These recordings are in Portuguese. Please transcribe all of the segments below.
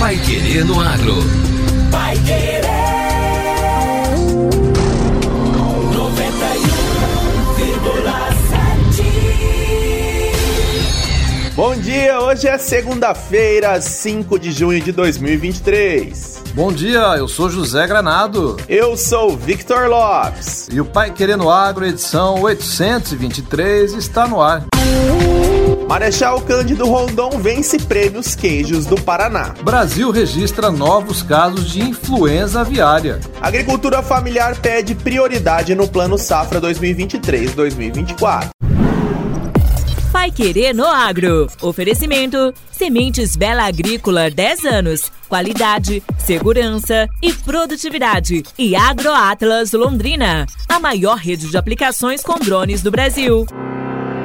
Pai Querer no Agro. Pai Querer. 91,7. Bom dia, hoje é segunda-feira, 5 de junho de 2023. Bom dia, eu sou José Granado. Eu sou Victor Lopes. E o Pai Querendo Agro, edição 823, está no ar. Marechal Cândido Rondon vence prêmios queijos do Paraná. Brasil registra novos casos de influenza aviária. Agricultura familiar pede prioridade no Plano Safra 2023-2024. Pai Querer no Agro. Oferecimento: Sementes Bela Agrícola 10 anos. Qualidade, segurança e produtividade. E AgroAtlas Londrina, a maior rede de aplicações com drones do Brasil.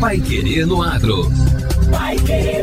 Pai Querer no Agro. Pai Querer.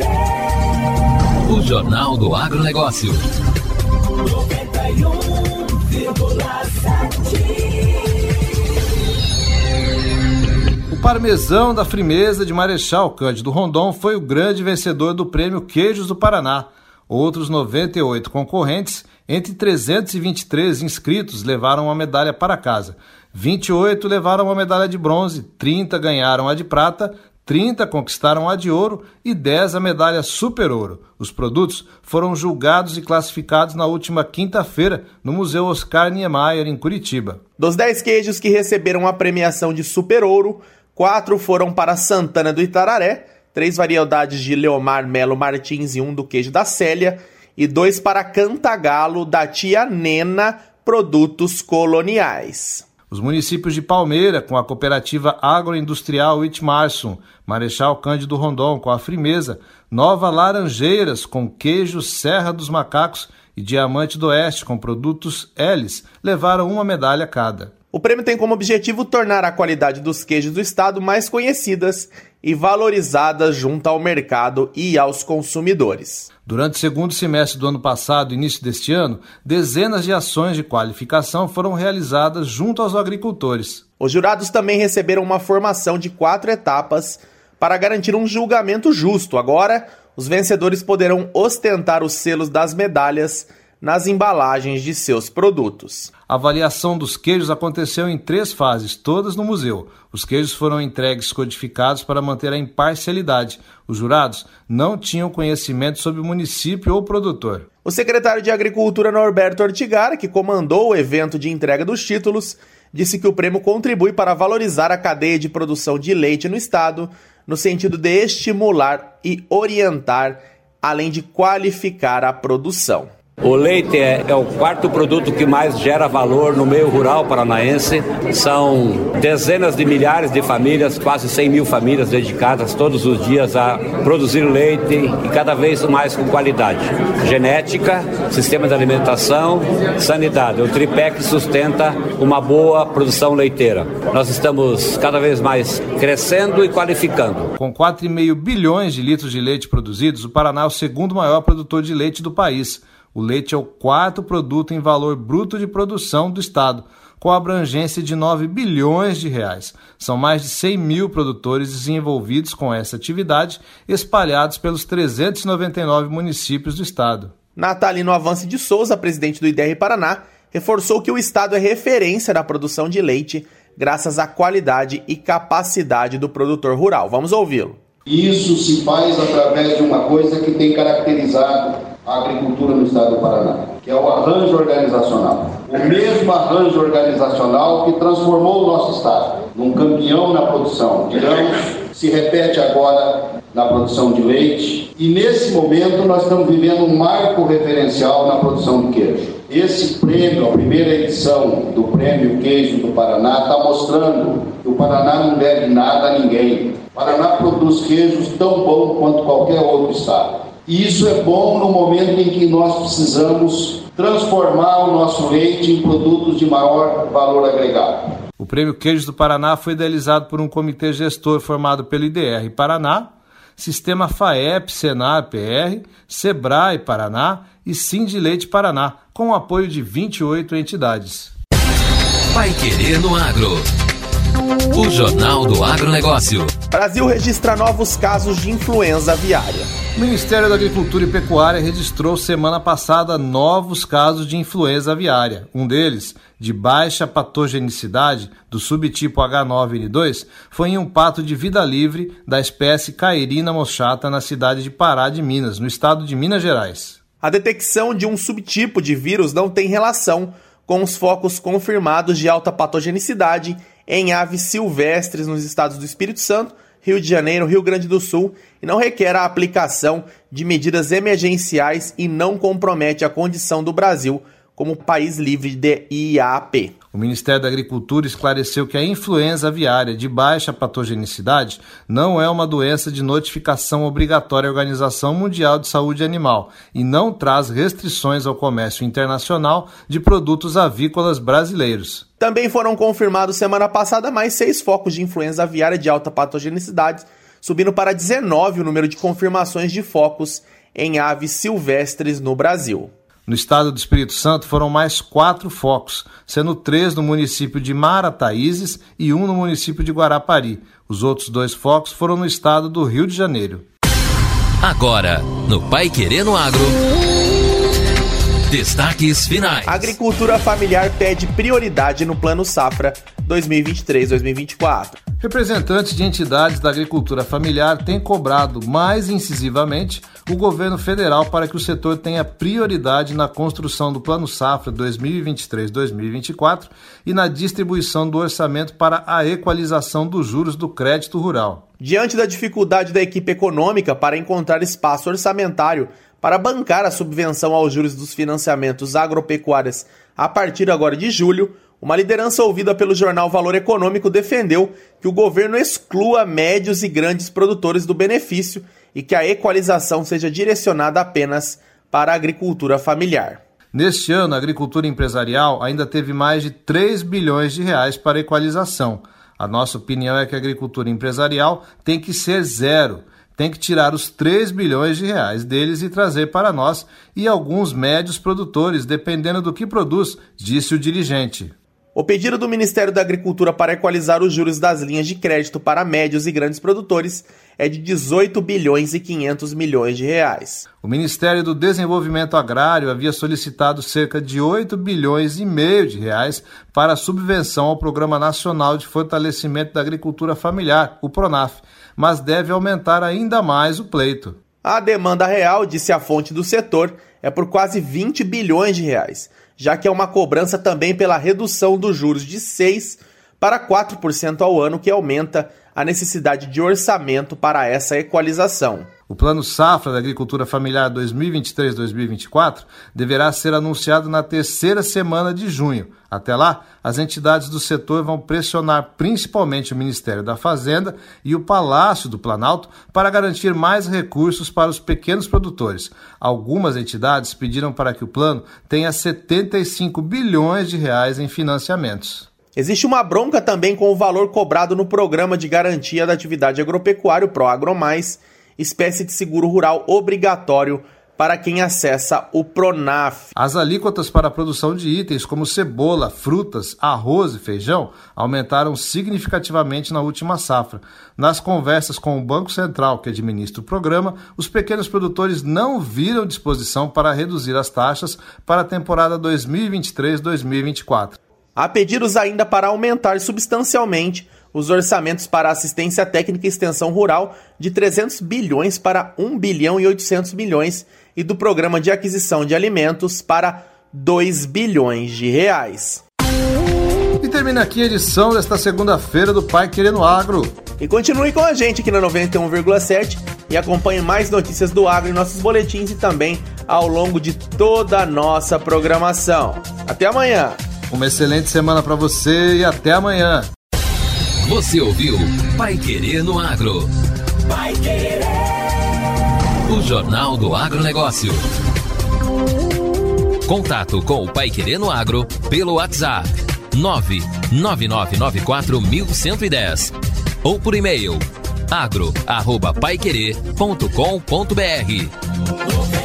O Jornal do Agronegócio. 91,7. O parmesão da frimeza de Marechal Cândido Rondon foi o grande vencedor do prêmio Queijos do Paraná. Outros 98 concorrentes, entre 323 inscritos, levaram uma medalha para casa. 28 levaram a medalha de bronze, 30 ganharam a de prata, 30 conquistaram a de ouro e 10 a medalha super ouro. Os produtos foram julgados e classificados na última quinta-feira no Museu Oscar Niemeyer, em Curitiba. Dos 10 queijos que receberam a premiação de super ouro, quatro foram para Santana do Itararé, três variedades de Leomar Melo Martins e um do queijo da Célia, e dois para Cantagalo da tia Nena Produtos Coloniais. Os municípios de Palmeira, com a cooperativa agroindustrial Itmarsum, Marechal Cândido Rondon, com a Frimeza, Nova Laranjeiras, com queijo Serra dos Macacos e Diamante do Oeste, com produtos Elis, levaram uma medalha cada. O prêmio tem como objetivo tornar a qualidade dos queijos do estado mais conhecidas e valorizadas junto ao mercado e aos consumidores. Durante o segundo semestre do ano passado e início deste ano, dezenas de ações de qualificação foram realizadas junto aos agricultores. Os jurados também receberam uma formação de quatro etapas para garantir um julgamento justo. Agora, os vencedores poderão ostentar os selos das medalhas nas embalagens de seus produtos. A avaliação dos queijos aconteceu em três fases, todas no museu. Os queijos foram entregues codificados para manter a imparcialidade. Os jurados não tinham conhecimento sobre o município ou produtor. O secretário de Agricultura Norberto Ortigar, que comandou o evento de entrega dos títulos, disse que o prêmio contribui para valorizar a cadeia de produção de leite no estado, no sentido de estimular e orientar, além de qualificar a produção. O leite é, é, o quarto produto que mais gera valor no meio rural paranaense. São dezenas de milhares de famílias, quase 100 mil famílias dedicadas todos os dias a produzir leite e cada vez mais com qualidade. Genética, sistema de alimentação, sanidade. O tripé que sustenta uma boa produção leiteira. Nós estamos cada vez mais crescendo e qualificando. Com 4,5 bilhões de litros de leite produzidos, o Paraná é o segundo maior produtor de leite do país. O leite é o quarto produto em valor bruto de produção do Estado, com abrangência de 9 bilhões de reais. São mais de 100 mil produtores desenvolvidos com essa atividade, espalhados pelos 399 municípios do Estado. Natalino Avance de Souza, presidente do IDR Paraná, reforçou que o Estado é referência na produção de leite, graças à qualidade e capacidade do produtor rural. Vamos ouvi-lo. Isso se faz através de uma coisa que tem caracterizado a agricultura no estado do Paraná, que é o arranjo organizacional. O mesmo arranjo organizacional que transformou o nosso estado num campeão na produção de grãos, se repete agora na produção de leite. E nesse momento nós estamos vivendo um marco referencial na produção de queijo. Esse prêmio, a primeira edição do Prêmio Queijo do Paraná, está mostrando que o Paraná não deve nada a ninguém. O Paraná produz queijos tão bom quanto qualquer outro estado. E isso é bom no momento em que nós precisamos transformar o nosso leite em produtos de maior valor agregado. O Prêmio Queijos do Paraná foi idealizado por um comitê gestor formado pelo IDR Paraná, Sistema FAEP, Senar PR, Sebrae Paraná e Cindy Leite Paraná, com o apoio de 28 entidades. Vai Querer no Agro. O Jornal do Agronegócio. Brasil registra novos casos de influenza aviária. O Ministério da Agricultura e Pecuária registrou semana passada novos casos de influenza aviária. Um deles, de baixa patogenicidade, do subtipo H9N2, foi em um pato de vida livre da espécie Cairina mochata na cidade de Pará de Minas, no estado de Minas Gerais. A detecção de um subtipo de vírus não tem relação com os focos confirmados de alta patogenicidade em aves silvestres nos estados do Espírito Santo Rio de Janeiro, Rio Grande do Sul e não requer a aplicação de medidas emergenciais e não compromete a condição do Brasil como país livre de IAP. O Ministério da Agricultura esclareceu que a influenza aviária de baixa patogenicidade não é uma doença de notificação obrigatória à Organização Mundial de Saúde Animal e não traz restrições ao comércio internacional de produtos avícolas brasileiros. Também foram confirmados semana passada mais seis focos de influenza aviária de alta patogenicidade, subindo para 19 o número de confirmações de focos em aves silvestres no Brasil. No estado do Espírito Santo foram mais quatro focos, sendo três no município de Marataízes e um no município de Guarapari. Os outros dois focos foram no estado do Rio de Janeiro. Agora, no Pai Querendo Agro. Destaques finais. A agricultura familiar pede prioridade no Plano Safra 2023-2024. Representantes de entidades da agricultura familiar têm cobrado mais incisivamente o governo federal para que o setor tenha prioridade na construção do Plano Safra 2023-2024 e na distribuição do orçamento para a equalização dos juros do crédito rural. Diante da dificuldade da equipe econômica para encontrar espaço orçamentário para bancar a subvenção aos juros dos financiamentos agropecuários a partir agora de julho, uma liderança ouvida pelo jornal Valor Econômico defendeu que o governo exclua médios e grandes produtores do benefício e que a equalização seja direcionada apenas para a agricultura familiar. Neste ano, a agricultura empresarial ainda teve mais de 3 bilhões de reais para equalização. A nossa opinião é que a agricultura empresarial tem que ser zero tem que tirar os 3 bilhões de reais deles e trazer para nós e alguns médios produtores, dependendo do que produz, disse o dirigente. O pedido do Ministério da Agricultura para equalizar os juros das linhas de crédito para médios e grandes produtores é de 18 bilhões e 500 milhões de reais. O Ministério do Desenvolvimento Agrário havia solicitado cerca de 8 bilhões e meio de reais para a subvenção ao Programa Nacional de Fortalecimento da Agricultura Familiar, o PRONAF, mas deve aumentar ainda mais o pleito. A demanda real, disse a fonte do setor, é por quase 20 bilhões de reais, já que é uma cobrança também pela redução dos juros de 6 para 4% ao ano, que aumenta a necessidade de orçamento para essa equalização. O Plano Safra da Agricultura Familiar 2023-2024 deverá ser anunciado na terceira semana de junho. Até lá, as entidades do setor vão pressionar principalmente o Ministério da Fazenda e o Palácio do Planalto para garantir mais recursos para os pequenos produtores. Algumas entidades pediram para que o plano tenha 75 bilhões de reais em financiamentos. Existe uma bronca também com o valor cobrado no Programa de Garantia da Atividade Agropecuária, o ProAgromais, espécie de seguro rural obrigatório para quem acessa o Pronaf. As alíquotas para a produção de itens como cebola, frutas, arroz e feijão aumentaram significativamente na última safra. Nas conversas com o Banco Central, que administra o programa, os pequenos produtores não viram disposição para reduzir as taxas para a temporada 2023-2024. Há pedidos ainda para aumentar substancialmente os orçamentos para assistência técnica e extensão rural de 300 bilhões para 1 bilhão e 800 milhões e do programa de aquisição de alimentos para 2 bilhões de reais. E termina aqui a edição desta segunda-feira do Pai Querendo Agro. E continue com a gente aqui na 91,7 e acompanhe mais notícias do agro em nossos boletins e também ao longo de toda a nossa programação. Até amanhã! Uma excelente semana para você e até amanhã! Você ouviu Pai Querer no Agro. Pai Querer. O Jornal do Agronegócio. Contato com o Pai Querer no Agro pelo WhatsApp 999941110 ou por e-mail agro@paiquerer.com.br.